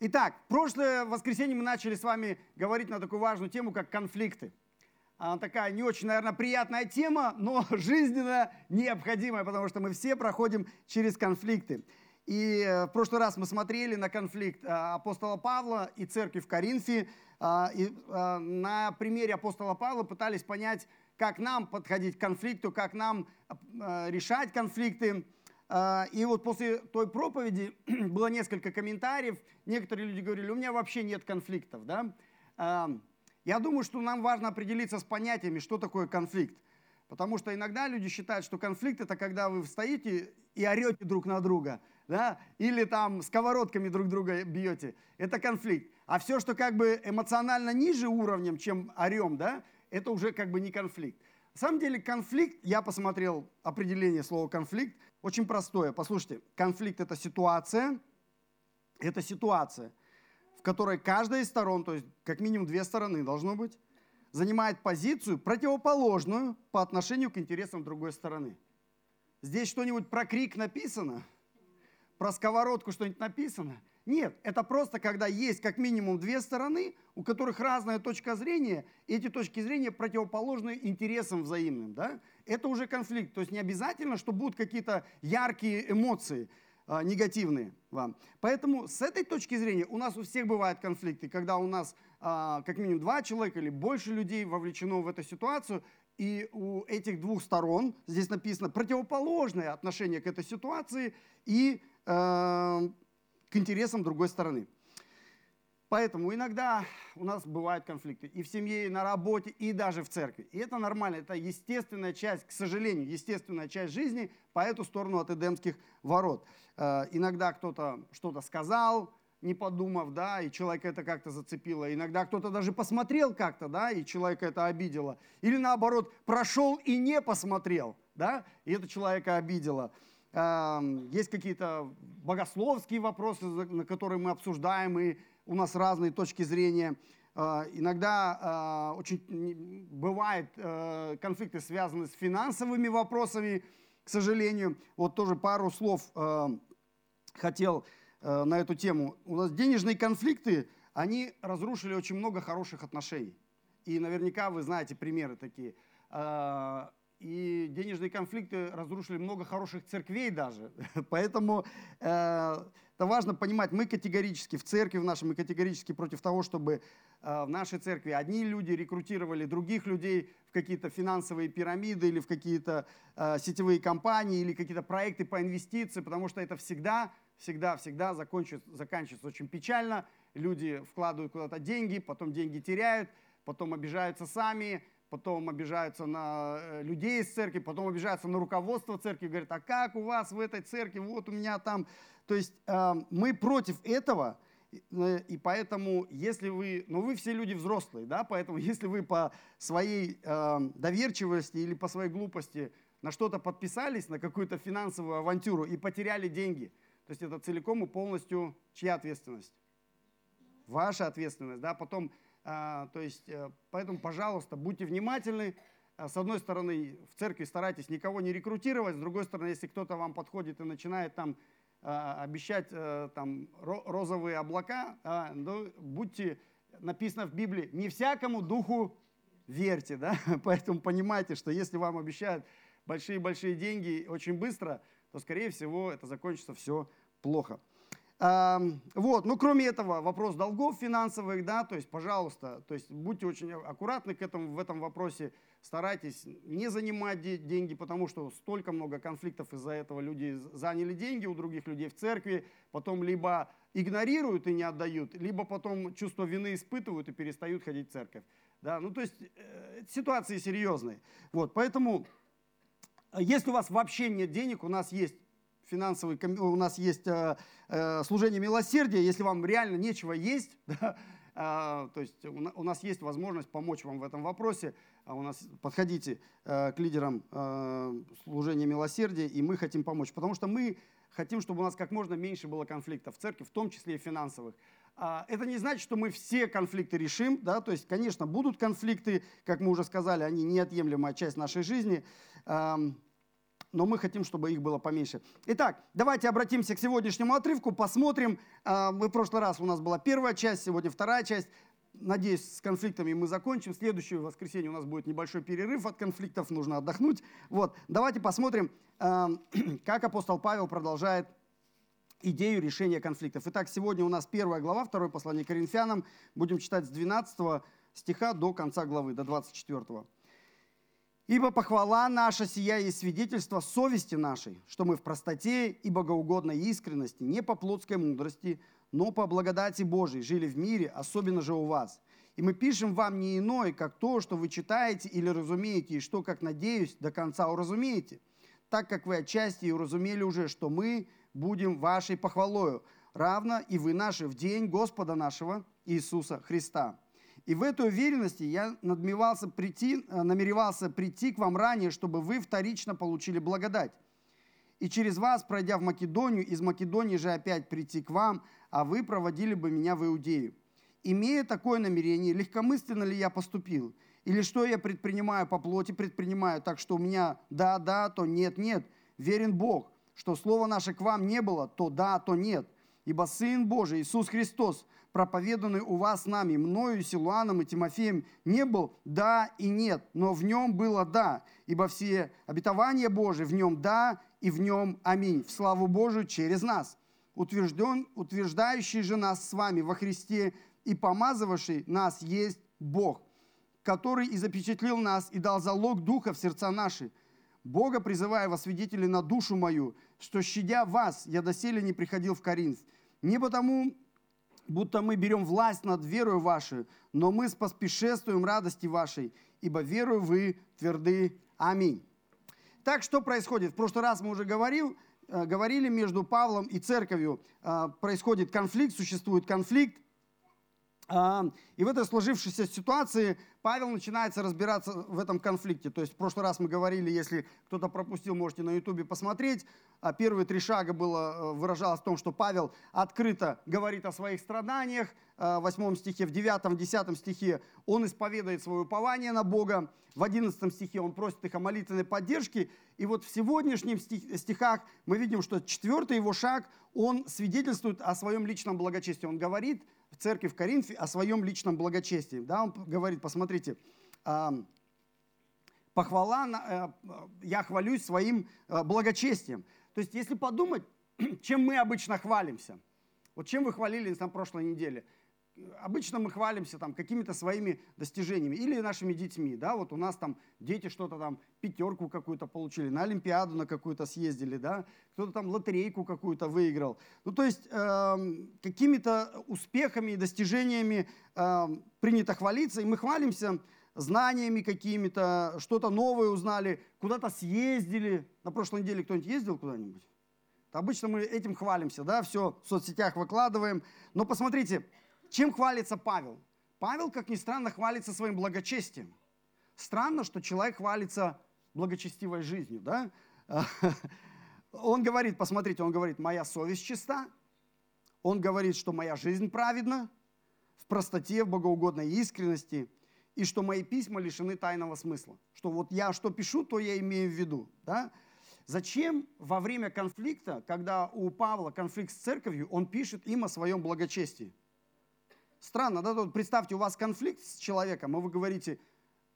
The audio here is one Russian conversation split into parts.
итак, прошлое воскресенье мы начали с вами говорить на такую важную тему, как конфликты. Она такая не очень, наверное, приятная тема, но жизненно необходимая, потому что мы все проходим через конфликты. И э, в прошлый раз мы смотрели на конфликт э, апостола Павла и церкви в Коринфе. Э, и на примере апостола Павла пытались понять, как нам подходить к конфликту, как нам решать конфликты. И вот после той проповеди было несколько комментариев. Некоторые люди говорили, у меня вообще нет конфликтов. Да? Я думаю, что нам важно определиться с понятиями, что такое конфликт. Потому что иногда люди считают, что конфликт это когда вы стоите и орете друг на друга – да, или там сковородками друг друга бьете, это конфликт. А все, что как бы эмоционально ниже уровнем, чем орем, да, это уже как бы не конфликт. На самом деле конфликт, я посмотрел определение слова конфликт, очень простое. Послушайте, конфликт это ситуация, это ситуация, в которой каждая из сторон, то есть как минимум две стороны должно быть, занимает позицию противоположную по отношению к интересам другой стороны. Здесь что-нибудь про крик написано – про сковородку что-нибудь написано? Нет, это просто когда есть как минимум две стороны, у которых разная точка зрения, и эти точки зрения противоположны интересам взаимным. Да? Это уже конфликт. То есть не обязательно, что будут какие-то яркие эмоции э, негативные вам. Поэтому с этой точки зрения у нас у всех бывают конфликты, когда у нас э, как минимум два человека или больше людей вовлечено в эту ситуацию, и у этих двух сторон, здесь написано, противоположное отношение к этой ситуации, и Эм, к интересам другой стороны. Поэтому иногда у нас бывают конфликты и в семье, и на работе, и даже в церкви. И это нормально, это естественная часть, к сожалению, естественная часть жизни по эту сторону от Эдемских ворот. Э, иногда кто-то что-то сказал, не подумав, да, и человека это как-то зацепило. Иногда кто-то даже посмотрел как-то, да, и человека это обидело. Или наоборот, прошел и не посмотрел, да, и это человека обидело есть какие-то богословские вопросы, на которые мы обсуждаем, и у нас разные точки зрения. А, иногда а, очень бывают э, конфликты, связанные с финансовыми вопросами, к сожалению. Вот тоже пару слов хотел на эту тему. У нас денежные конфликты, они разрушили очень много хороших отношений. И наверняка вы знаете примеры такие а, и денежные конфликты разрушили много хороших церквей даже. Поэтому э, это важно понимать, мы категорически в церкви в нашей, мы категорически против того, чтобы э, в нашей церкви одни люди рекрутировали других людей в какие-то финансовые пирамиды или в какие-то э, сетевые компании или какие-то проекты по инвестиции, потому что это всегда, всегда, всегда заканчивается, заканчивается очень печально. Люди вкладывают куда-то деньги, потом деньги теряют, потом обижаются сами, потом обижаются на э, людей из церкви, потом обижаются на руководство церкви, говорят, а как у вас в этой церкви, вот у меня там. То есть э, мы против этого, э, и поэтому, если вы, ну вы все люди взрослые, да, поэтому если вы по своей доверчивости или по своей глупости на что-то подписались, на какую-то финансовую авантюру и потеряли деньги, то есть это целиком и полностью чья ответственность? Ваша ответственность, да, потом то есть, э, поэтому, пожалуйста, будьте внимательны. А, с одной стороны, в церкви старайтесь никого не рекрутировать, с другой стороны, если кто-то вам подходит и начинает там а, обещать э, там розовые облака, ну, будьте, написано в Библии, не всякому духу верьте, да, поэтому понимайте, что если вам обещают большие-большие деньги очень быстро, то, скорее всего, это закончится все плохо. Вот, ну кроме этого, вопрос долгов финансовых, да, то есть, пожалуйста, то есть будьте очень аккуратны к этому, в этом вопросе, старайтесь не занимать деньги, потому что столько много конфликтов из-за этого люди заняли деньги у других людей в церкви, потом либо игнорируют и не отдают, либо потом чувство вины испытывают и перестают ходить в церковь. Да, ну то есть э, ситуации серьезные. Вот, поэтому, если у вас вообще нет денег, у нас есть финансовый, у нас есть э, э, служение милосердия, если вам реально нечего есть, да, э, то есть у, нас есть возможность помочь вам в этом вопросе, а у нас подходите э, к лидерам служения милосердия, и мы хотим помочь, потому что мы хотим, чтобы у нас как можно меньше было конфликтов в церкви, в том числе и финансовых. А, это не значит, что мы все конфликты решим, да, то есть, конечно, будут конфликты, как мы уже сказали, они неотъемлемая часть нашей жизни, но мы хотим, чтобы их было поменьше. Итак, давайте обратимся к сегодняшнему отрывку, посмотрим. А, мы в прошлый раз у нас была первая часть, сегодня вторая часть. Надеюсь, с конфликтами мы закончим. Следующее воскресенье у нас будет небольшой перерыв от конфликтов, нужно отдохнуть. Вот, давайте посмотрим, а, как апостол Павел продолжает идею решения конфликтов. Итак, сегодня у нас первая глава, второе послание Коринфянам. Будем читать с 12 стиха до конца главы, до 24. Ибо похвала наша сия и свидетельство совести нашей, что мы в простоте и богоугодной искренности, не по плотской мудрости, но по благодати Божией жили в мире, особенно же у вас. И мы пишем вам не иное, как то, что вы читаете или разумеете, и что, как надеюсь, до конца уразумеете, так как вы отчасти и уразумели уже, что мы будем вашей похвалою, равно и вы наши в день Господа нашего Иисуса Христа. И в этой уверенности я надмевался прийти, э, намеревался прийти к вам ранее, чтобы вы вторично получили благодать. И через вас, пройдя в Македонию, из Македонии же опять прийти к вам, а вы проводили бы меня в Иудею. Имея такое намерение, легкомысленно ли я поступил? Или что я предпринимаю по плоти, предпринимаю так, что у меня да, да, то нет, нет. Верен Бог, что слово наше к вам не было, то да, то нет. Ибо Сын Божий, Иисус Христос, проповеданный у вас нами, мною, Силуаном и Тимофеем, не был «да» и «нет», но в нем было «да», ибо все обетования Божии в нем «да» и в нем «аминь», в славу Божию через нас, утвержден, утверждающий же нас с вами во Христе и помазывавший нас есть Бог, который и запечатлил нас и дал залог Духа в сердца наши. Бога призывая во свидетели на душу мою, что, щадя вас, я доселе не приходил в Коринф, не потому, будто мы берем власть над верою вашей, но мы споспешествуем радости вашей, ибо верою вы тверды. Аминь. Так что происходит? В прошлый раз мы уже говорил, э, говорили между Павлом и церковью. Э, происходит конфликт, существует конфликт. И в этой сложившейся ситуации Павел начинается разбираться в этом конфликте. То есть в прошлый раз мы говорили, если кто-то пропустил, можете на ютубе посмотреть. А первые три шага было, э, выражалось в том, что Павел открыто говорит о своих страданиях. Э, в восьмом стихе, в девятом, десятом стихе он исповедует свое упование на Бога. В одиннадцатом стихе он просит их о молитвенной поддержке. И вот в сегодняшних стихах мы видим, что четвертый его шаг, он свидетельствует о своем личном благочестии. Он говорит в церкви в Коринфе о своем личном благочестии. Да, он говорит, посмотрите, похвала, э, я хвалюсь своим благочестием. То есть, если подумать, чем мы обычно хвалимся, вот чем вы хвалились на прошлой неделе, обычно мы хвалимся там какими-то своими достижениями или нашими детьми, да, вот у нас там дети что-то там, пятерку какую-то получили, на Олимпиаду на какую-то съездили, да, кто-то там лотерейку какую-то выиграл. Ну, то есть э, какими-то успехами и достижениями э, принято хвалиться, и мы хвалимся знаниями какими-то, что-то новое узнали, куда-то съездили. На прошлой неделе кто-нибудь ездил куда-нибудь? Обычно мы этим хвалимся, да, все в соцсетях выкладываем. Но посмотрите, чем хвалится Павел? Павел, как ни странно, хвалится своим благочестием. Странно, что человек хвалится благочестивой жизнью, да? Он говорит, посмотрите, он говорит, моя совесть чиста. Он говорит, что моя жизнь праведна, в простоте, в богоугодной искренности – и что мои письма лишены тайного смысла. Что вот я что пишу, то я имею в виду. Да? Зачем во время конфликта, когда у Павла конфликт с церковью, он пишет им о своем благочестии? Странно, да? Вот представьте, у вас конфликт с человеком, и вы говорите,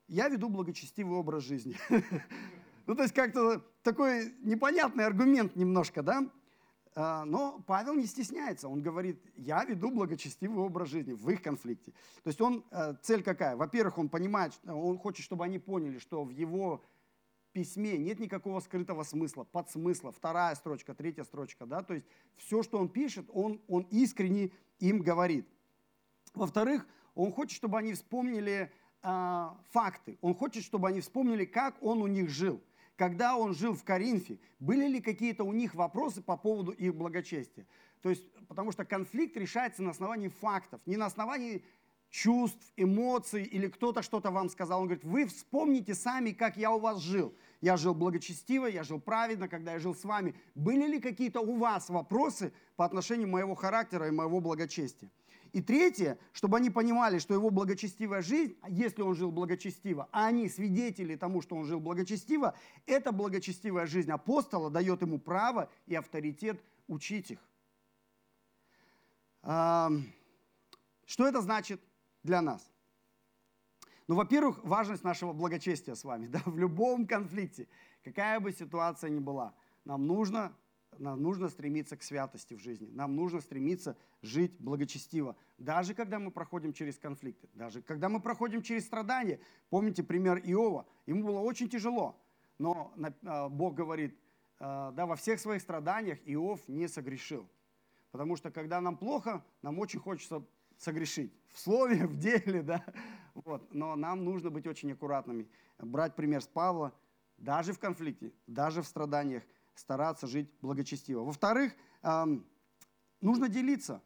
я веду благочестивый образ жизни. Ну, то есть как-то такой непонятный аргумент немножко, да? А, но Павел не стесняется, он говорит, я веду благочестивый образ жизни в их конфликте. То есть он, э, цель какая? Во-первых, он понимает, он хочет, чтобы они поняли, что в его письме нет никакого скрытого смысла, подсмысла, вторая строчка, третья строчка, да, то есть все, что он пишет, он, он искренне им говорит. Во-вторых, он хочет, чтобы они вспомнили э, факты, он хочет, чтобы они вспомнили, как он у них жил – когда он жил в Коринфе, были ли какие-то у них вопросы по поводу их благочестия. То есть, потому что конфликт решается на основании фактов, не на основании чувств, эмоций или кто-то что-то вам сказал. Он говорит, вы вспомните сами, как я у вас жил. я жил благочестиво, я жил праведно, когда я жил с вами. Были ли какие-то у вас вопросы по отношению моего характера и моего благочестия? И третье, чтобы они понимали, что его благочестивая жизнь, если он жил благочестиво, а они свидетели тому, что он жил благочестиво, эта благочестивая жизнь апостола дает ему право и авторитет учить их. Что это значит для нас? Ну, во-первых, важность нашего благочестия с вами. Да, в любом конфликте, какая бы ситуация ни была, нам нужно нам нужно стремиться к святости в жизни. Нам нужно стремиться жить благочестиво. Даже когда мы проходим через конфликты, даже когда мы проходим через страдания. Помните пример Иова? Ему было очень тяжело. Но а, Бог говорит, а, да, во всех своих страданиях Иов не согрешил. Потому что когда нам плохо, нам очень хочется согрешить. В слове, в деле, да. Вот. Но нам нужно быть очень аккуратными. Брать пример с Павла, даже в конфликте, даже в страданиях – стараться жить благочестиво. Во-вторых, нужно делиться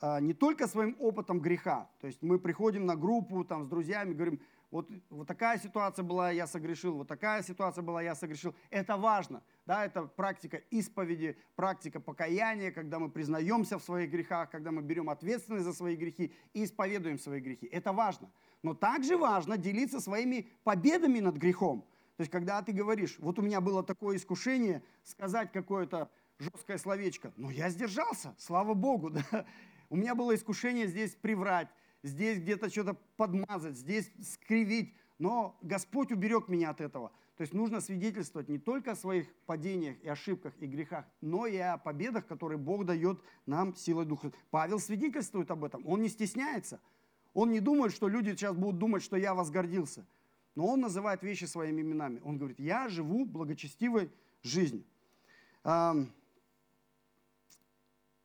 а, не только своим опытом греха. То есть мы приходим на группу там, с друзьями, говорим, вот, вот такая ситуация была, я согрешил, вот такая ситуация была, я согрешил. Это важно. Да, это практика исповеди, практика покаяния, когда мы признаемся в своих грехах, когда мы берем ответственность за свои грехи и исповедуем свои грехи. Это важно. Но также важно делиться своими победами над грехом. То есть, когда ты говоришь, вот у меня было такое искушение сказать какое-то жесткое словечко, но я сдержался, слава Богу, да. У меня было искушение здесь приврать, здесь где-то что-то подмазать, здесь скривить, но Господь уберег меня от этого. То есть нужно свидетельствовать не только о своих падениях и ошибках и грехах, но и о победах, которые Бог дает нам силой Духа. Павел свидетельствует об этом, он не стесняется. Он не думает, что люди сейчас будут думать, что я возгордился – но он называет вещи своими именами. Он говорит, я живу благочестивой жизнью.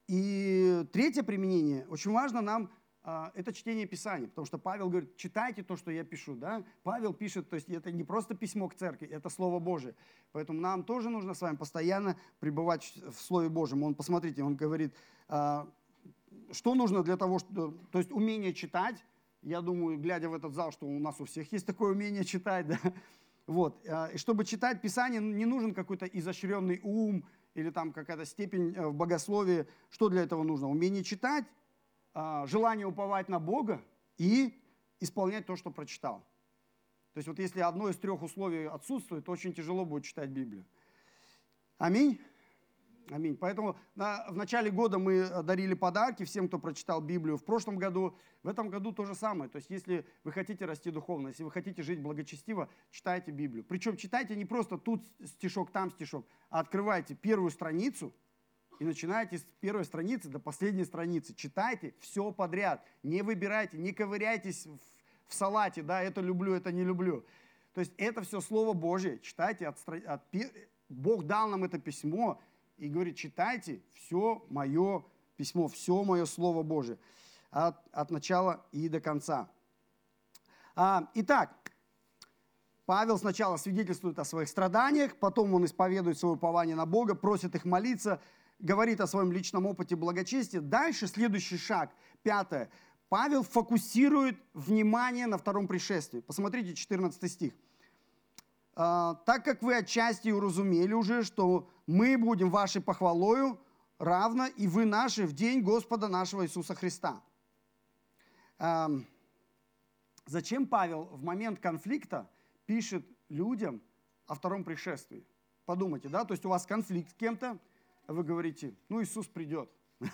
И третье применение, очень важно нам, а, это чтение Писания, потому что Павел говорит, читайте то, что я пишу. Да? Павел пишет, то есть это не просто письмо к церкви, это Слово Божие. Поэтому нам тоже нужно с вами постоянно пребывать в Слове Божьем. Он, посмотрите, он говорит, а, что нужно для того, что, то есть умение читать, я думаю, глядя в этот зал, что у нас у всех есть такое умение читать, да? Вот. А, и чтобы читать Писание, не нужен какой-то изощренный ум или там какая-то степень э, в богословии. Что для этого нужно? Умение читать, а, желание уповать на Бога и исполнять то, что прочитал. То есть вот если одно из трех условий отсутствует, то очень тяжело будет читать Библию. Аминь. Аминь. Поэтому на, в начале года мы э, дарили подарки всем, кто прочитал Библию. В прошлом году, в этом году то же самое. То есть, если вы хотите расти духовно, если вы хотите жить благочестиво, читайте Библию. Причем читайте не просто тут стишок, там стишок, а открывайте первую страницу и начинайте с первой страницы до последней страницы. Читайте все подряд. Не выбирайте, не ковыряйтесь в, в салате, да, это люблю, это не люблю. То есть это все Слово Божье. Читайте, от, от, Бог дал нам это письмо, и говорит, читайте все мое письмо, все мое Слово Божие от, от начала и до конца. А, итак, Павел сначала свидетельствует о своих страданиях, потом он исповедует свое упование на Бога, просит их молиться, говорит о своем личном опыте благочестия. Дальше следующий шаг, пятое. Павел фокусирует внимание на втором пришествии. Посмотрите 14 стих. А, так как вы отчасти уразумели уже, что мы будем вашей похвалою, равно и вы наши в день Господа нашего Иисуса Христа. А, зачем Павел в момент конфликта пишет людям о втором пришествии? Подумайте, да, то есть у вас конфликт с кем-то, вы говорите, ну Иисус придет.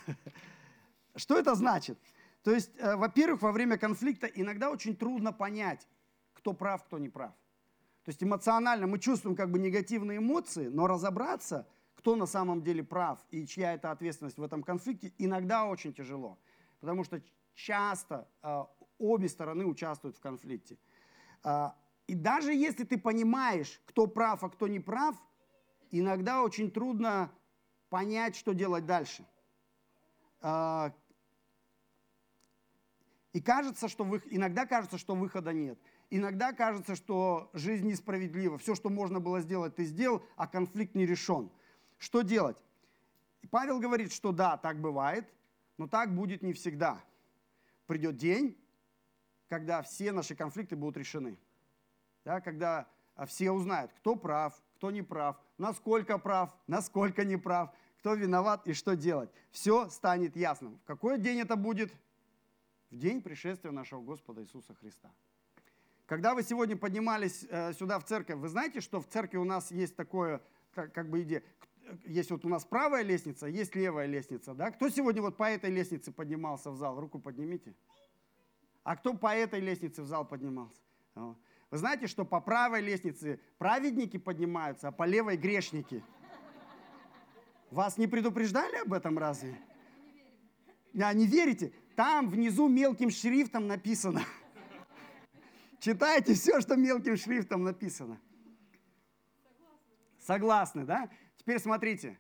Что это значит? То есть, э, во-первых, во время конфликта иногда очень трудно понять, кто прав, кто не прав. То есть эмоционально мы чувствуем как бы негативные эмоции, но разобраться, кто на самом деле прав и чья это ответственность в этом конфликте, иногда очень тяжело. Потому что часто э, обе стороны участвуют в конфликте. Э, и даже если ты понимаешь, кто прав, а кто не прав, иногда очень трудно понять, что делать дальше. Э, и кажется, что вы, иногда кажется, что выхода нет. Иногда кажется, что жизнь несправедлива. Все, что можно было сделать, ты сделал, а конфликт не решен. Что делать? Павел говорит, что да, так бывает, но так будет не всегда. Придет день, когда все наши конфликты будут решены. Да, когда а все узнают, кто прав, кто не прав, насколько прав, насколько не прав, кто виноват и что делать. Все станет ясным. В какой день это будет? В день пришествия нашего Господа Иисуса Христа. Когда вы сегодня поднимались э, сюда в церковь, вы знаете, что в церкви у нас есть такое, как, бы идея, есть вот у нас правая лестница, есть левая лестница, да? Кто сегодня вот по этой лестнице поднимался в зал? Руку поднимите. А кто по этой лестнице в зал поднимался? Вы знаете, что по правой лестнице праведники поднимаются, а по левой грешники. Вас не предупреждали об этом разве? А, не верите? Там внизу мелким шрифтом написано. Читайте все, что мелким шрифтом написано. Согласны, да? Теперь смотрите,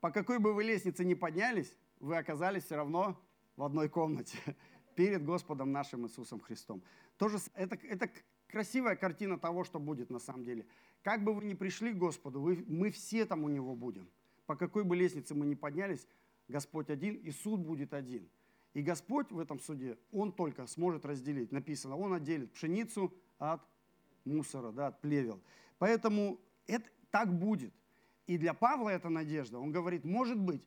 по какой бы вы лестнице ни поднялись, вы оказались все равно в одной комнате перед Господом нашим Иисусом Христом. Тоже это, это красивая картина того, что будет на самом деле. Как бы вы ни пришли к Господу, вы, мы все там у Него будем. По какой бы лестнице мы ни поднялись, Господь один, и суд будет один. И Господь в этом суде, Он только сможет разделить. Написано, Он отделит пшеницу от мусора, да, от плевел. Поэтому это так будет. И для Павла это надежда. Он говорит, может быть,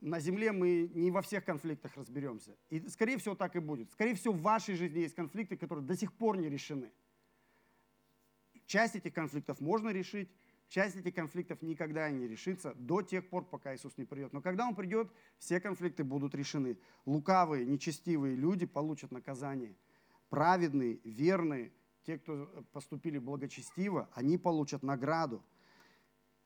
на земле мы не во всех конфликтах разберемся. И, скорее всего, так и будет. Скорее всего, в вашей жизни есть конфликты, которые до сих пор не решены. Часть этих конфликтов можно решить, часть этих конфликтов никогда не решится до тех пор, пока Иисус не придет. Но когда Он придет, все конфликты будут решены. Лукавые, нечестивые люди получат наказание. Праведные, верные, те, кто поступили благочестиво, они получат награду –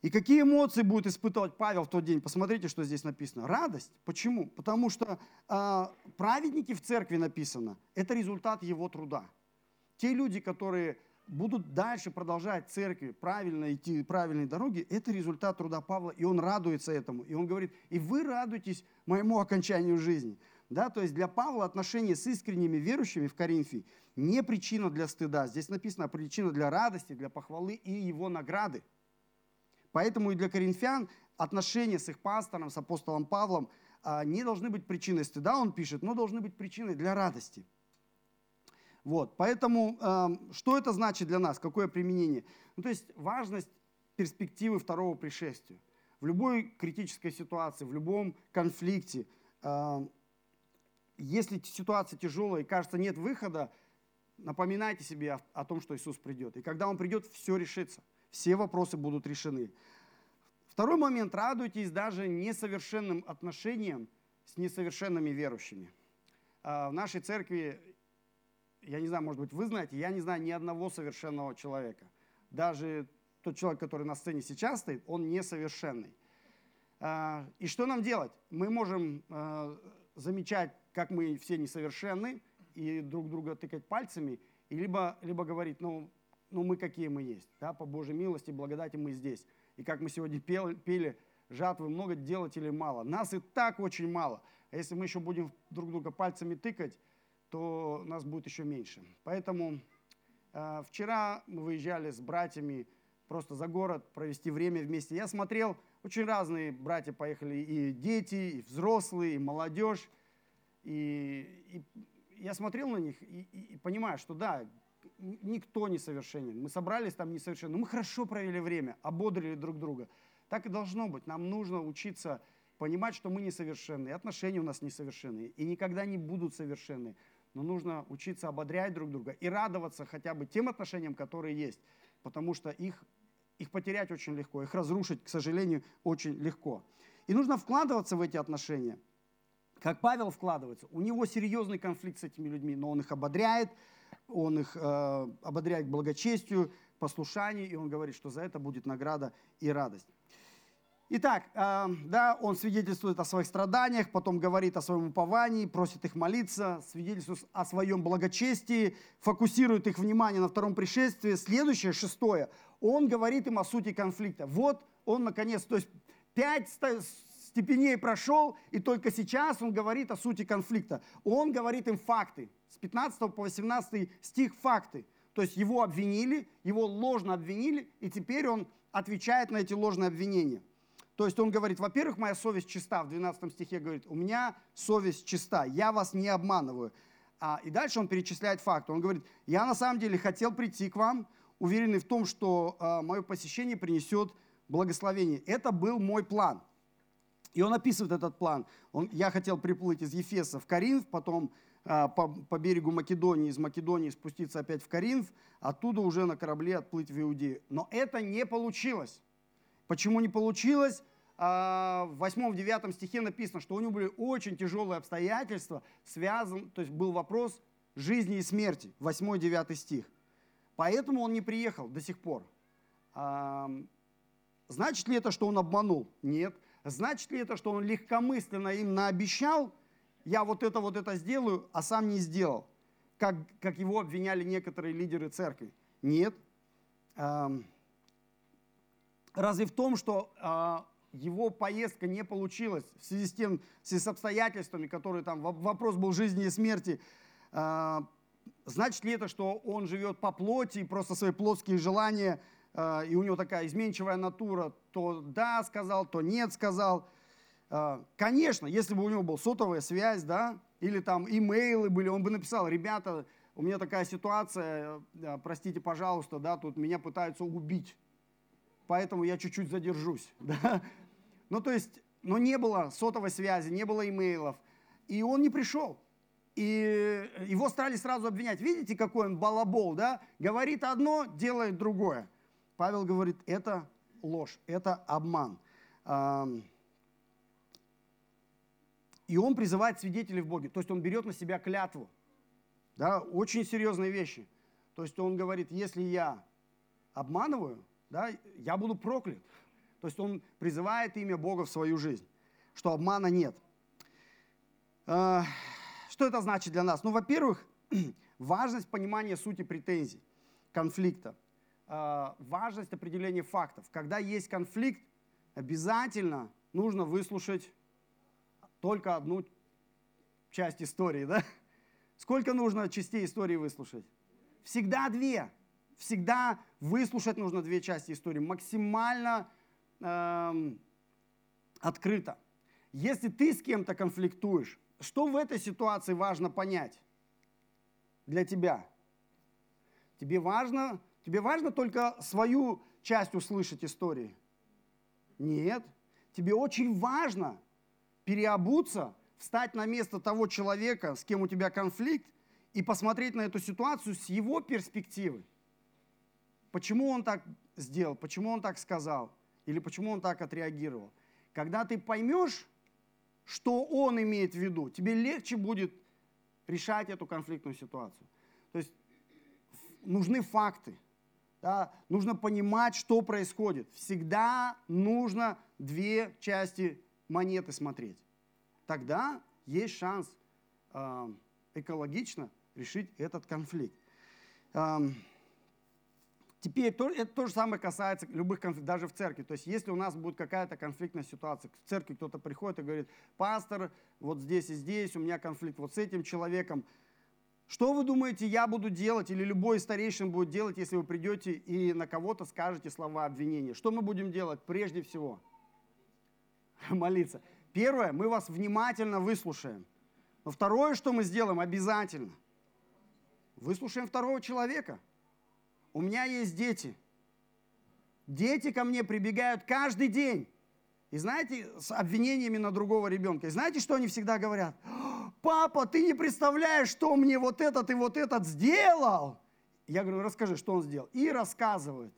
и какие эмоции будет испытывать Павел в тот день? Посмотрите, что здесь написано. Радость. Почему? Потому что э, праведники в церкви написано, это результат его труда. Те люди, которые будут дальше продолжать церкви, правильно идти правильной дороги, это результат труда Павла, и он радуется этому. И он говорит, и вы радуетесь моему окончанию жизни. Да, то есть для Павла отношения с искренними верующими в Коринфе не причина для стыда. Здесь написано а причина для радости, для похвалы и его награды. Поэтому и для коринфян отношения с их пастором, с апостолом Павлом а, не должны быть причиной стыда, он пишет, но должны быть причиной для радости. Вот, поэтому а, что это значит для нас, какое применение? Ну, то есть важность перспективы второго пришествия. В любой критической ситуации, в любом конфликте, а, если ситуация тяжелая и кажется нет выхода, напоминайте себе о, о том, что Иисус придет. И когда Он придет, все решится – все вопросы будут решены. Второй момент. Радуйтесь даже несовершенным отношениям с несовершенными верующими. А, в нашей церкви, я не знаю, может быть, вы знаете, я не знаю ни одного совершенного человека. Даже тот человек, который на сцене сейчас стоит, он несовершенный. А, и что нам делать? Мы можем а, замечать, как мы все несовершенны, и друг друга тыкать пальцами, и либо, либо говорить, ну, ну мы какие мы есть, да, по Божьей милости, благодати мы здесь. И как мы сегодня пели, пели жатвы много, делателей мало. Нас и так очень мало. А если мы еще будем друг друга пальцами тыкать, то нас будет еще меньше. Поэтому э, вчера мы выезжали с братьями просто за город провести время вместе. Я смотрел, очень разные братья поехали, и дети, и взрослые, и молодежь. И, и я смотрел на них и, и, и понимаю, что да, никто не совершенен. Мы собрались там несовершенно. Мы хорошо провели время, ободрили друг друга. Так и должно быть. Нам нужно учиться понимать, что мы несовершенны, и отношения у нас несовершенные, и никогда не будут совершенны. Но нужно учиться ободрять друг друга и радоваться хотя бы тем отношениям, которые есть, потому что их, их потерять очень легко, их разрушить, к сожалению, очень легко. И нужно вкладываться в эти отношения. Как Павел вкладывается, у него серьезный конфликт с этими людьми, но он их ободряет, он их э, ободряет к благочестию, послушанию, и он говорит, что за это будет награда и радость. Итак, э, да, он свидетельствует о своих страданиях, потом говорит о своем уповании, просит их молиться, свидетельствует о своем благочестии, фокусирует их внимание на втором пришествии. Следующее, шестое, он говорит им о сути конфликта. Вот он, наконец, то есть пять степеней прошел, и только сейчас он говорит о сути конфликта. Он говорит им факты с 15 по 18 стих факты. То есть его обвинили, его ложно обвинили, и теперь он отвечает на эти ложные обвинения. То есть он говорит, во-первых, моя совесть чиста. В 12 стихе говорит, у меня совесть чиста, я вас не обманываю. А, и дальше он перечисляет факты. Он говорит, я на самом деле хотел прийти к вам, уверенный в том, что э, мое посещение принесет благословение. Это был мой план. И он описывает этот план. Он, я хотел приплыть из Ефеса в Каринф, потом э, по, по берегу Македонии, из Македонии спуститься опять в Каринф, оттуда уже на корабле отплыть в Иудею. Но это не получилось. Почему не получилось? А, в 8-9 стихе написано, что у него были очень тяжелые обстоятельства, связан, то есть был вопрос жизни и смерти, 8-9 стих. Поэтому он не приехал до сих пор. Значит ли это, что он обманул? Нет. Значит ли это, что он легкомысленно им наобещал, я вот это, вот это сделаю, а сам не сделал? Как, как его обвиняли некоторые лидеры церкви? Нет. Разве в том, что а, его поездка не получилась в связи с тем, в связи с обстоятельствами, которые там, вопрос был жизни и смерти, а, Значит ли это, что он живет по плоти, просто свои плотские желания, э, и у него такая изменчивая натура, то да сказал, то нет сказал. Э, конечно, если бы у него была сотовая связь, да, или там имейлы были, он бы написал, ребята, у меня такая ситуация, э, простите, пожалуйста, да, тут меня пытаются убить, поэтому я чуть-чуть задержусь, да. Ну, то есть, но не было сотовой связи, не было имейлов, и он не пришел. И его стали сразу обвинять. Видите, какой он балабол, да? Говорит одно, делает другое. Павел говорит, это ложь, это обман. И он призывает свидетелей в Боге. То есть он берет на себя клятву. Да, очень серьезные вещи. То есть он говорит, если я обманываю, да, я буду проклят. То есть он призывает имя Бога в свою жизнь, что обмана нет. А, что это значит для нас? Ну, во-первых, важность понимания сути претензий, конфликта, а, важность определения фактов. Когда есть конфликт, обязательно нужно выслушать только одну часть истории, да? Сколько нужно частей истории выслушать? Всегда две. Всегда выслушать нужно две части истории. Максимально эм, открыто. Если ты с кем-то конфликтуешь, что в этой ситуации важно понять для тебя? Тебе важно, тебе важно только свою часть услышать истории? Нет. Тебе очень важно переобуться, встать на место того человека, с кем у тебя конфликт, и посмотреть на эту ситуацию с его перспективы. Почему он так сделал, почему он так сказал, или почему он так отреагировал. Когда ты поймешь что он имеет в виду, тебе легче будет решать эту конфликтную ситуацию. То есть нужны факты, да? нужно понимать, что происходит. Всегда нужно две части монеты смотреть. Тогда есть шанс э, экологично решить этот конфликт. Э, Теперь то, это то же самое касается любых конфликтов, даже в церкви. То есть если у нас будет какая-то конфликтная ситуация, в церкви кто-то приходит и говорит, пастор, вот здесь и здесь у меня конфликт вот с этим человеком, что вы думаете, я буду делать, или любой старейшин будет делать, если вы придете и на кого-то скажете слова обвинения? Что мы будем делать прежде всего? Молиться. Первое, мы вас внимательно выслушаем. Но второе, что мы сделаем обязательно, выслушаем второго человека – у меня есть дети. Дети ко мне прибегают каждый день. И знаете, с обвинениями на другого ребенка. И знаете, что они всегда говорят? Папа, ты не представляешь, что мне вот этот и вот этот сделал. Я говорю, расскажи, что он сделал. И рассказывают.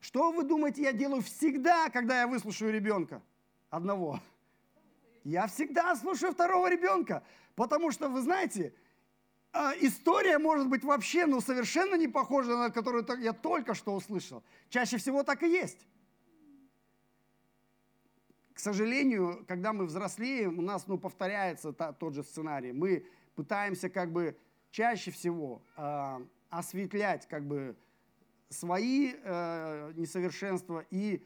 Что вы думаете, я делаю всегда, когда я выслушаю ребенка? Одного. Я всегда слушаю второго ребенка. Потому что, вы знаете, история может быть вообще ну, совершенно не похожа на которую я только что услышал. Чаще всего так и есть. К сожалению, когда мы взрослеем, у нас ну, повторяется та, тот же сценарий. Мы пытаемся как бы чаще всего э, осветлять как бы свои э, несовершенства и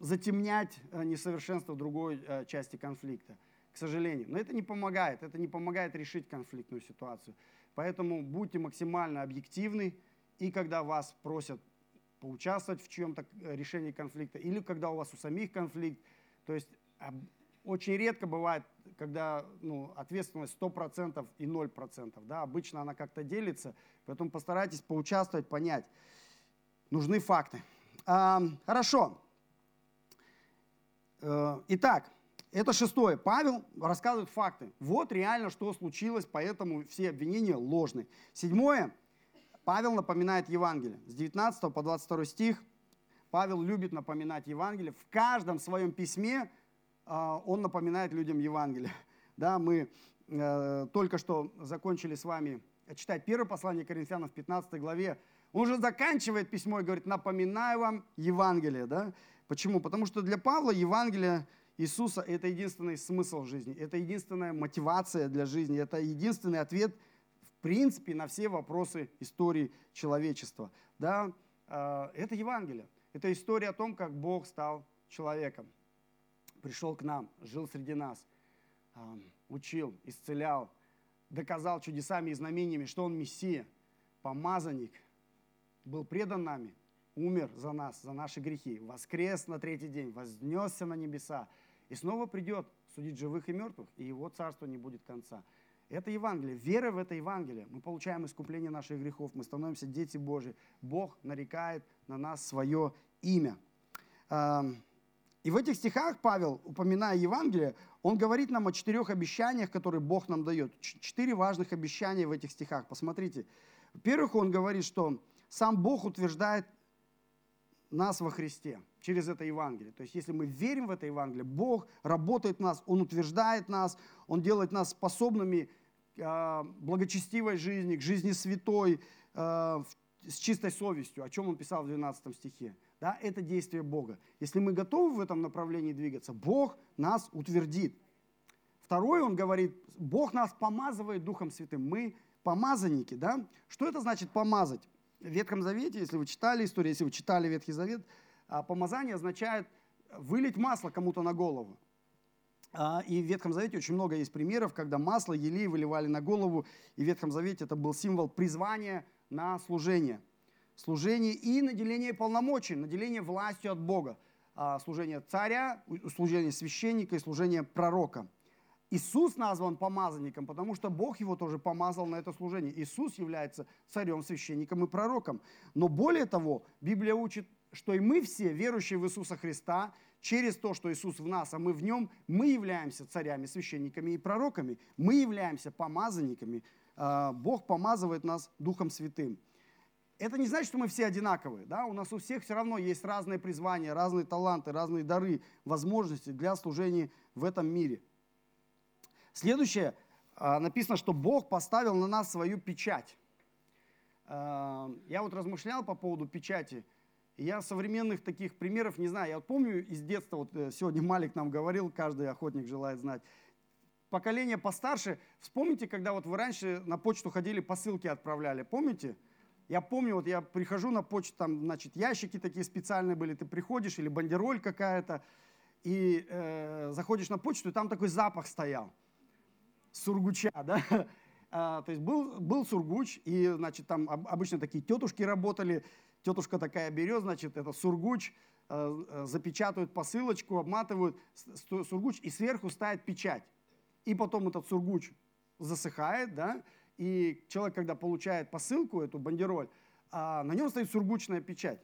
затемнять э, несовершенство другой э, части конфликта к сожалению. Но это не помогает, это не помогает решить конфликтную ситуацию. Поэтому будьте максимально объективны, и когда вас просят поучаствовать в чем-то э, решении конфликта, или когда у вас у самих конфликт, то есть очень редко бывает, когда ну, ответственность 100% и 0%. Да? Обычно она как-то делится, поэтому постарайтесь поучаствовать, понять. нужны факты. А, хорошо. Э, итак, это шестое. Павел рассказывает факты. Вот реально, что случилось, поэтому все обвинения ложны. Седьмое. Павел напоминает Евангелие. С 19 по 22 стих Павел любит напоминать Евангелие. В каждом своем письме э, он напоминает людям Евангелие. Да, мы э, только что закончили с вами читать первое послание Коринфянам в 15 главе. Он уже заканчивает письмо и говорит, напоминаю вам Евангелие. Да? Почему? Потому что для Павла Евангелие Иисуса – это единственный смысл жизни, это единственная мотивация для жизни, это единственный ответ, в принципе, на все вопросы истории человечества. Да? Э, это Евангелие. Это история о том, как Бог стал человеком, пришел к нам, жил среди нас, учил, исцелял, доказал чудесами и знамениями, что Он Мессия, помазанник, был предан нами, умер за нас, за наши грехи, воскрес на третий день, вознесся на небеса и снова придет судить живых и мертвых, и Его царство не будет конца. Это Евангелие. Вера в это Евангелие. Мы получаем искупление наших грехов, мы становимся дети Божьи. Бог нарекает на нас свое имя. И в этих стихах Павел, упоминая Евангелие, он говорит нам о четырех обещаниях, которые Бог нам дает. Четыре важных обещания в этих стихах. Посмотрите. Во-первых, он говорит, что сам Бог утверждает нас во Христе через это Евангелие. То есть если мы верим в это Евангелие, Бог работает в нас, Он утверждает нас, Он делает нас способными а, благочестивой жизни, к жизни святой, а, с чистой совестью, о чем он писал в 12 стихе. Да, это действие Бога. Если мы готовы в этом направлении двигаться, Бог нас утвердит. Второе, он говорит, Бог нас помазывает Духом Святым. Мы помазанники. Да? Что это значит помазать? В Ветхом Завете, если вы читали историю, если вы читали Ветхий Завет, а, помазание означает вылить масло кому-то на голову. А, и в Ветхом Завете очень много есть примеров, когда масло ели выливали на голову. И в Ветхом Завете это был символ призвания на служение. Служение и наделение полномочий, наделение властью от Бога. А, служение царя, служение священника и служение пророка. Иисус назван помазанником, потому что Бог его тоже помазал на это служение. Иисус является царем, священником и пророком. Но более того, Библия учит, что и мы все, верующие в Иисуса Христа, через то, что Иисус в нас, а мы в нем, мы являемся царями, священниками и пророками. Мы являемся помазанниками. А, Бог помазывает нас Духом Святым. Это не значит, что мы все одинаковые. Да? У нас у всех все равно есть разные призвания, разные таланты, разные дары, возможности для служения в этом мире. Следующее, а, написано, что Бог поставил на нас свою печать. А, я вот размышлял по поводу печати – я современных таких примеров не знаю. Я вот помню из детства, вот э, сегодня Малик нам говорил, каждый охотник желает знать. Поколение постарше, вспомните, когда вот вы раньше на почту ходили, посылки отправляли, помните? Я помню, вот я прихожу на почту, там, значит, ящики такие специальные были, ты приходишь, или бандероль какая-то, и э, заходишь на почту, и там такой запах стоял. Сургуча, да? А, то есть был, был сургуч, и, значит, там обычно такие тетушки работали, тетушка такая берет, значит, это сургуч, э, э, запечатывают посылочку, обматывают сургуч и сверху ставят печать. И потом этот сургуч засыхает, да, и человек, когда получает посылку, эту бандероль, а на нем стоит сургучная печать.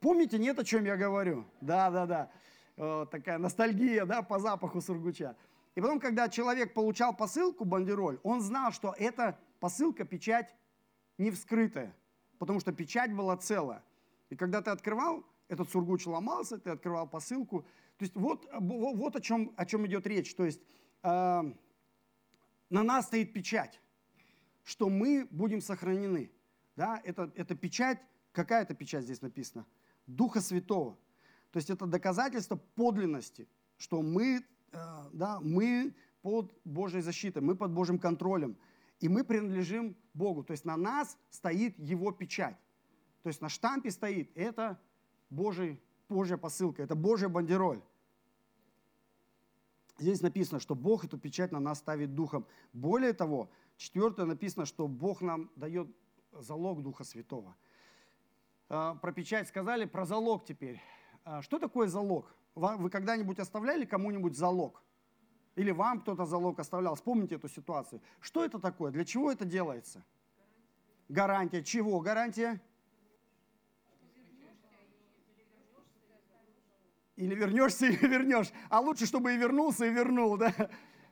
Помните, нет, о чем я говорю? Да, да, да. Вот такая ностальгия, да, по запаху сургуча. И потом, когда человек получал посылку, бандероль, он знал, что эта посылка, печать не вскрытая потому что печать была целая. И когда ты открывал, этот сургуч ломался, ты открывал посылку. То есть вот, вот о, чем, о чем идет речь. То есть э, на нас стоит печать, что мы будем сохранены. Да? Это, это печать, какая это печать здесь написана? Духа Святого. То есть это доказательство подлинности, что мы, э, да, мы под Божьей защитой, мы под Божьим контролем и мы принадлежим Богу. То есть на нас стоит Его печать. То есть на штампе стоит, это Божий, Божья посылка, это Божья бандероль. Здесь написано, что Бог эту печать на нас ставит духом. Более того, четвертое написано, что Бог нам дает залог Духа Святого. А, про печать сказали, про залог теперь. А, что такое залог? Вы когда-нибудь оставляли кому-нибудь залог? Или вам кто-то залог оставлял. Вспомните эту ситуацию. Что это такое? Для чего это делается? Гарантия. Чего гарантия? Или вернешься, или вернешь. А лучше, чтобы и вернулся, и вернул, да?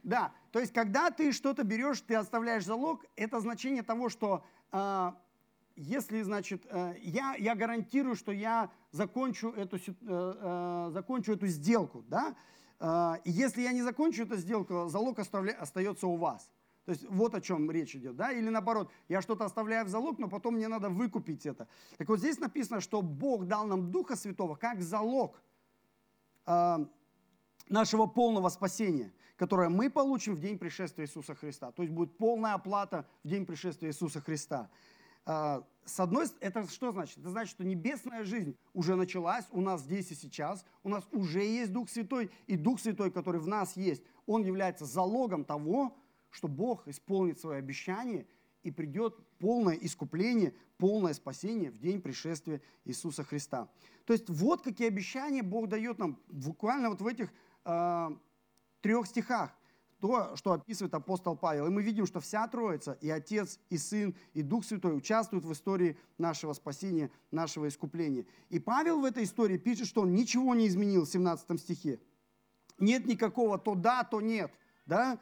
Да, то есть, когда ты что-то берешь, ты оставляешь залог, это значение того, что э, если, значит, э, я, я гарантирую, что я закончу эту, э, э, закончу эту сделку, да, Э, и если я не закончу эту сделку, залог остается у вас. То есть вот о чем речь идет, да? Или наоборот, я что-то оставляю в залог, но потом мне надо выкупить это. Так вот здесь написано, что Бог дал нам Духа Святого как залог э, нашего полного спасения, которое мы получим в день пришествия Иисуса Христа. То есть будет полная оплата в день пришествия Иисуса Христа. Э, с одной стороны, это что значит? Это значит, что небесная жизнь уже началась у нас здесь и сейчас. У нас уже есть Дух Святой, и Дух Святой, который в нас есть, он является залогом того, что Бог исполнит свое обещание и придет полное искупление, полное спасение в день пришествия Иисуса Христа. То есть вот какие обещания Бог дает нам буквально вот в этих э, трех стихах. То, что описывает апостол Павел. И мы видим, что вся Троица, и Отец, и Сын, и Дух Святой участвуют в истории нашего спасения, нашего искупления. И Павел в этой истории пишет, что он ничего не изменил в 17 стихе. Нет никакого то да, то нет. Да?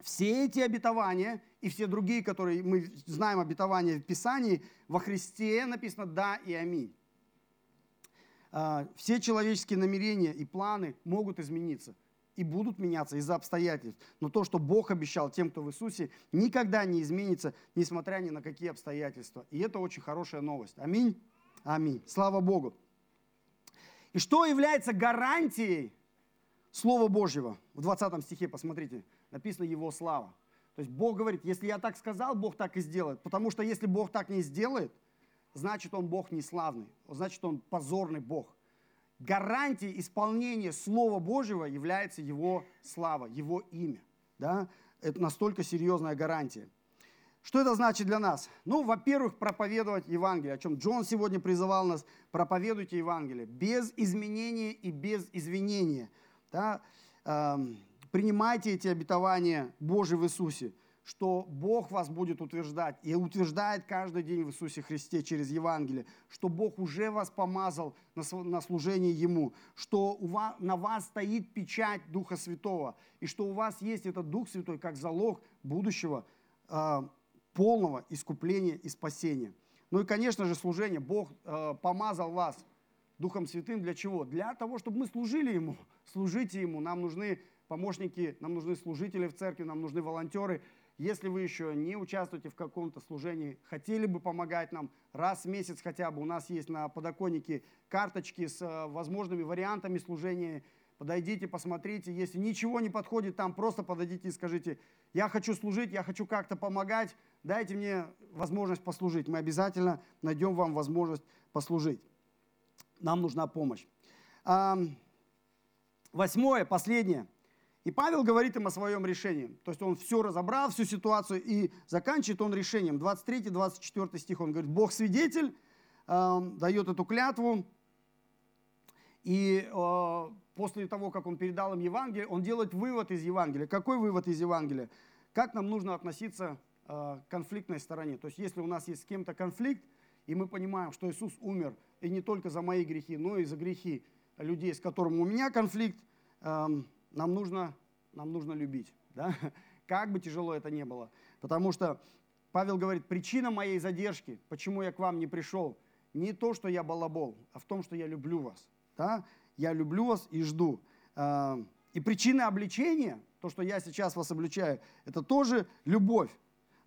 все эти обетования и все другие, которые мы знаем обетования в Писании, во Христе написано «да» и «аминь». А, все человеческие намерения и планы могут измениться и будут меняться из-за обстоятельств. Но то, что Бог обещал тем, кто в Иисусе, никогда не изменится, несмотря ни на какие обстоятельства. И это очень хорошая новость. Аминь. Аминь. Слава Богу. И что является гарантией Слова Божьего? В 20 стихе, посмотрите написано Его слава. То есть Бог говорит, если я так сказал, Бог так и сделает. Потому что если Бог так не сделает, значит Он Бог не славный, значит Он позорный Бог. Гарантией исполнения Слова Божьего является Его слава, Его имя. Да? Это настолько серьезная гарантия. Что это значит для нас? Ну, во-первых, проповедовать Евангелие, о чем Джон сегодня призывал нас, проповедуйте Евангелие, без изменения и без извинения. Да? Эм, принимайте эти обетования Божьи в Иисусе, что Бог вас будет утверждать и утверждает каждый день в Иисусе Христе через Евангелие, что Бог уже вас помазал на служение Ему, что у вас, на вас стоит печать Духа Святого, и что у вас есть этот Дух Святой как залог будущего э, полного искупления и спасения. Ну и, конечно же, служение. Бог э, помазал вас Духом Святым для чего? Для того, чтобы мы служили Ему. Служите Ему. Нам нужны помощники, нам нужны служители в церкви, нам нужны волонтеры. Если вы еще не участвуете в каком-то служении, хотели бы помогать нам раз в месяц хотя бы, у нас есть на подоконнике карточки с э, возможными вариантами служения. Подойдите, посмотрите. Если ничего не подходит там, просто подойдите и скажите, я хочу служить, я хочу как-то помогать, дайте мне возможность послужить. Мы обязательно найдем вам возможность послужить. Нам нужна помощь. Восьмое, последнее – и Павел говорит им о своем решении. То есть он все разобрал, всю ситуацию, и заканчивает он решением. 23-24 стих он говорит, Бог свидетель, э, дает эту клятву, и э, после того, как он передал им Евангелие, он делает вывод из Евангелия. Какой вывод из Евангелия? Как нам нужно относиться э, к конфликтной стороне? То есть если у нас есть с кем-то конфликт, и мы понимаем, что Иисус умер и не только за мои грехи, но и за грехи людей, с которыми у меня конфликт, эм, нам нужно, нам нужно любить. Да? Как бы тяжело это ни было. Потому что Павел говорит, причина моей задержки, почему я к вам не пришел, не то, что я балабол, а в том, что я люблю вас. Да? Я люблю вас и жду. А, и причина обличения, то, что я сейчас вас обличаю, это тоже любовь.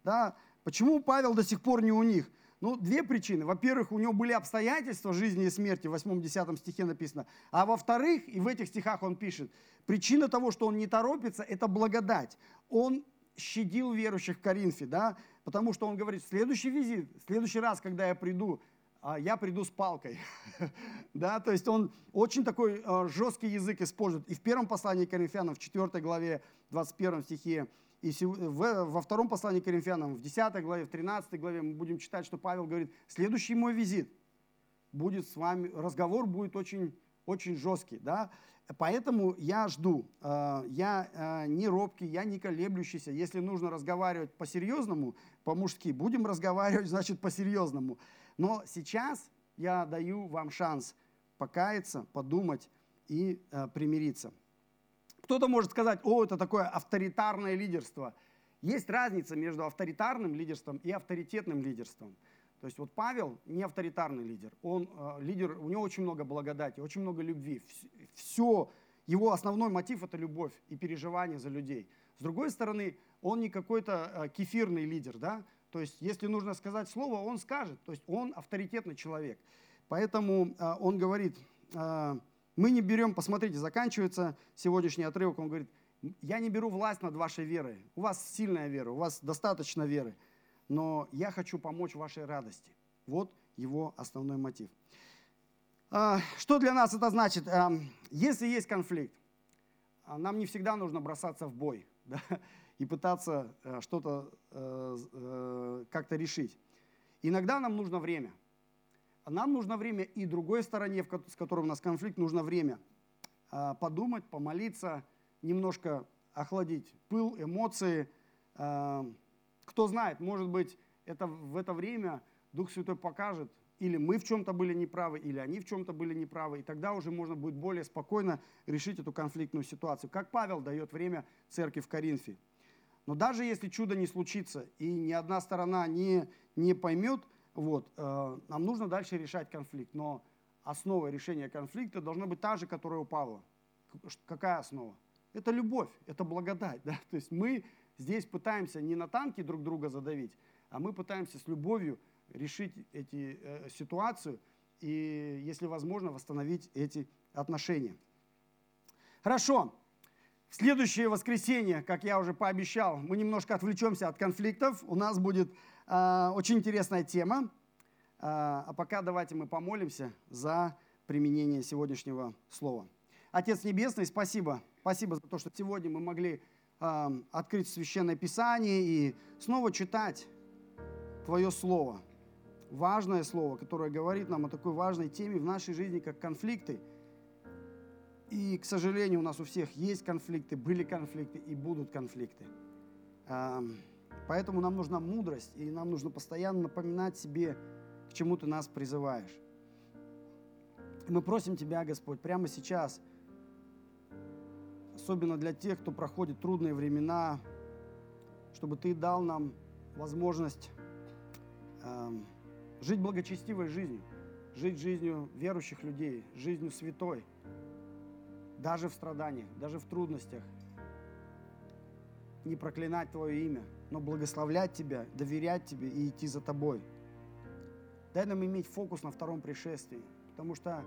Да? Почему Павел до сих пор не у них? Ну, две причины. Во-первых, у него были обстоятельства жизни и смерти, в 8-10 стихе написано. А во-вторых, и в этих стихах он пишет, причина того, что он не торопится, это благодать. Он щадил верующих в Коринфе, да, потому что он говорит, следующий визит, следующий раз, когда я приду, а, я приду с палкой. да, то есть он очень такой а, жесткий язык использует. И в первом послании Коринфянам, в 4 главе, 21 стихе, и во втором послании к Коринфянам, в 10 главе, в 13 главе мы будем читать, что Павел говорит, следующий мой визит будет с вами, разговор будет очень, очень жесткий. Да? Поэтому я жду, э, я э, не робкий, я не колеблющийся. Если нужно разговаривать по-серьезному, по-мужски, будем разговаривать, значит, по-серьезному. Но сейчас я даю вам шанс покаяться, подумать, и э, примириться. Кто-то может сказать, о, это такое авторитарное лидерство. Есть разница между авторитарным лидерством и авторитетным лидерством. То есть вот Павел не авторитарный лидер, он э, лидер, у него очень много благодати, очень много любви. Все, его основной мотив это любовь и переживание за людей. С другой стороны, он не какой-то э, кефирный лидер, да? То есть если нужно сказать слово, он скажет. То есть он авторитетный человек. Поэтому э, он говорит, э, мы не берем, посмотрите, заканчивается сегодняшний отрывок, он говорит, я не беру власть над вашей верой. У вас сильная вера, у вас достаточно веры но я хочу помочь вашей радости. Вот его основной мотив. А, что для нас это значит? Эм, если есть конфликт, а, нам не всегда нужно бросаться в бой да, и пытаться что-то э, э, как-то решить. Иногда нам нужно время. Нам нужно время и другой стороне, с которой у нас конфликт, нужно время подумать, помолиться, немножко охладить пыл, эмоции, эм, кто знает, может быть, это, в это время Дух Святой покажет, или мы в чем-то были неправы, или они в чем-то были неправы, и тогда уже можно будет более спокойно решить эту конфликтную ситуацию. Как Павел дает время церкви в Коринфе. Но даже если чудо не случится, и ни одна сторона не, не поймет, вот, э, нам нужно дальше решать конфликт. Но основа решения конфликта должна быть та же, которая у Павла. Какая основа? Это любовь, это благодать. Да? То есть мы Здесь пытаемся не на танки друг друга задавить, а мы пытаемся с любовью решить эти э, ситуацию и, если возможно, восстановить эти отношения. Хорошо. В следующее воскресенье, как я уже пообещал, мы немножко отвлечемся от конфликтов. У нас будет очень интересная тема. Э, а пока давайте мы помолимся за применение сегодняшнего слова. Отец Небесный, спасибо. Спасибо за то, что сегодня мы могли открыть Священное Писание и снова читать Твое Слово. Важное Слово, которое говорит нам о такой важной теме в нашей жизни, как конфликты. И, к сожалению, у нас у всех есть конфликты, были конфликты и будут конфликты. Поэтому нам нужна мудрость, и нам нужно постоянно напоминать себе, к чему Ты нас призываешь. мы просим Тебя, Господь, прямо сейчас – особенно для тех, кто проходит трудные времена, чтобы Ты дал нам возможность э, жить благочестивой жизнью, жить жизнью верующих людей, жизнью святой, даже в страданиях, даже в трудностях. Не проклинать Твое имя, но благословлять Тебя, доверять Тебе и идти за Тобой. Дай нам иметь фокус на втором пришествии, потому что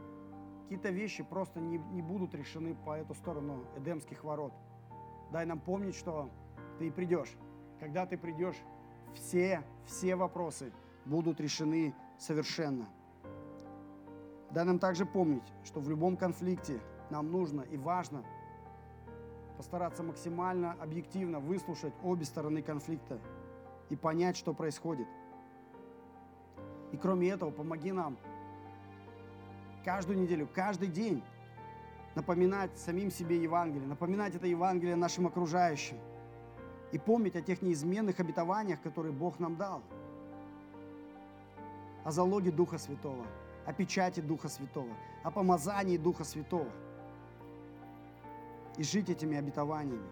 какие-то вещи просто не, не будут решены по эту сторону Эдемских ворот. Дай нам помнить, что ты придешь. Когда ты придешь, все, все вопросы будут решены совершенно. Дай нам также помнить, что в любом конфликте нам нужно и важно постараться максимально объективно выслушать обе стороны конфликта и понять, что происходит. И кроме этого, помоги нам каждую неделю, каждый день напоминать самим себе Евангелие, напоминать это Евангелие нашим окружающим и помнить о тех неизменных обетованиях, которые Бог нам дал, о залоге Духа Святого, о печати Духа Святого, о помазании Духа Святого и жить этими обетованиями.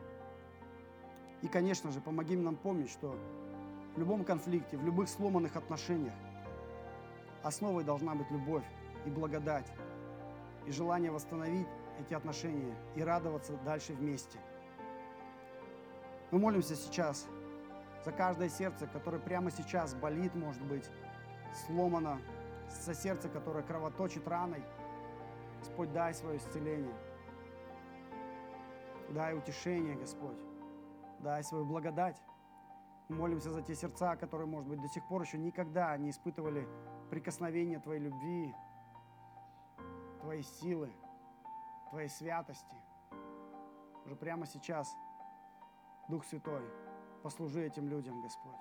И, конечно же, помоги нам помнить, что в любом конфликте, в любых сломанных отношениях основой должна быть любовь, и благодать, и желание восстановить эти отношения и радоваться дальше вместе. Мы молимся сейчас за каждое сердце, которое прямо сейчас болит, может быть, сломано, за сердце, которое кровоточит раной. Господь, дай свое исцеление. Дай утешение, Господь. Дай свою благодать. Мы молимся за те сердца, которые, может быть, до сих пор еще никогда не испытывали прикосновения Твоей любви, Твоей силы, Твоей святости. Уже прямо сейчас, Дух Святой, послужи этим людям, Господь.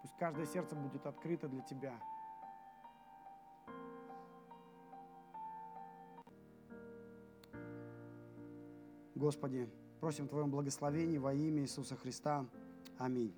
Пусть каждое сердце будет открыто для Тебя. Господи, просим Твоем благословении во имя Иисуса Христа. Аминь.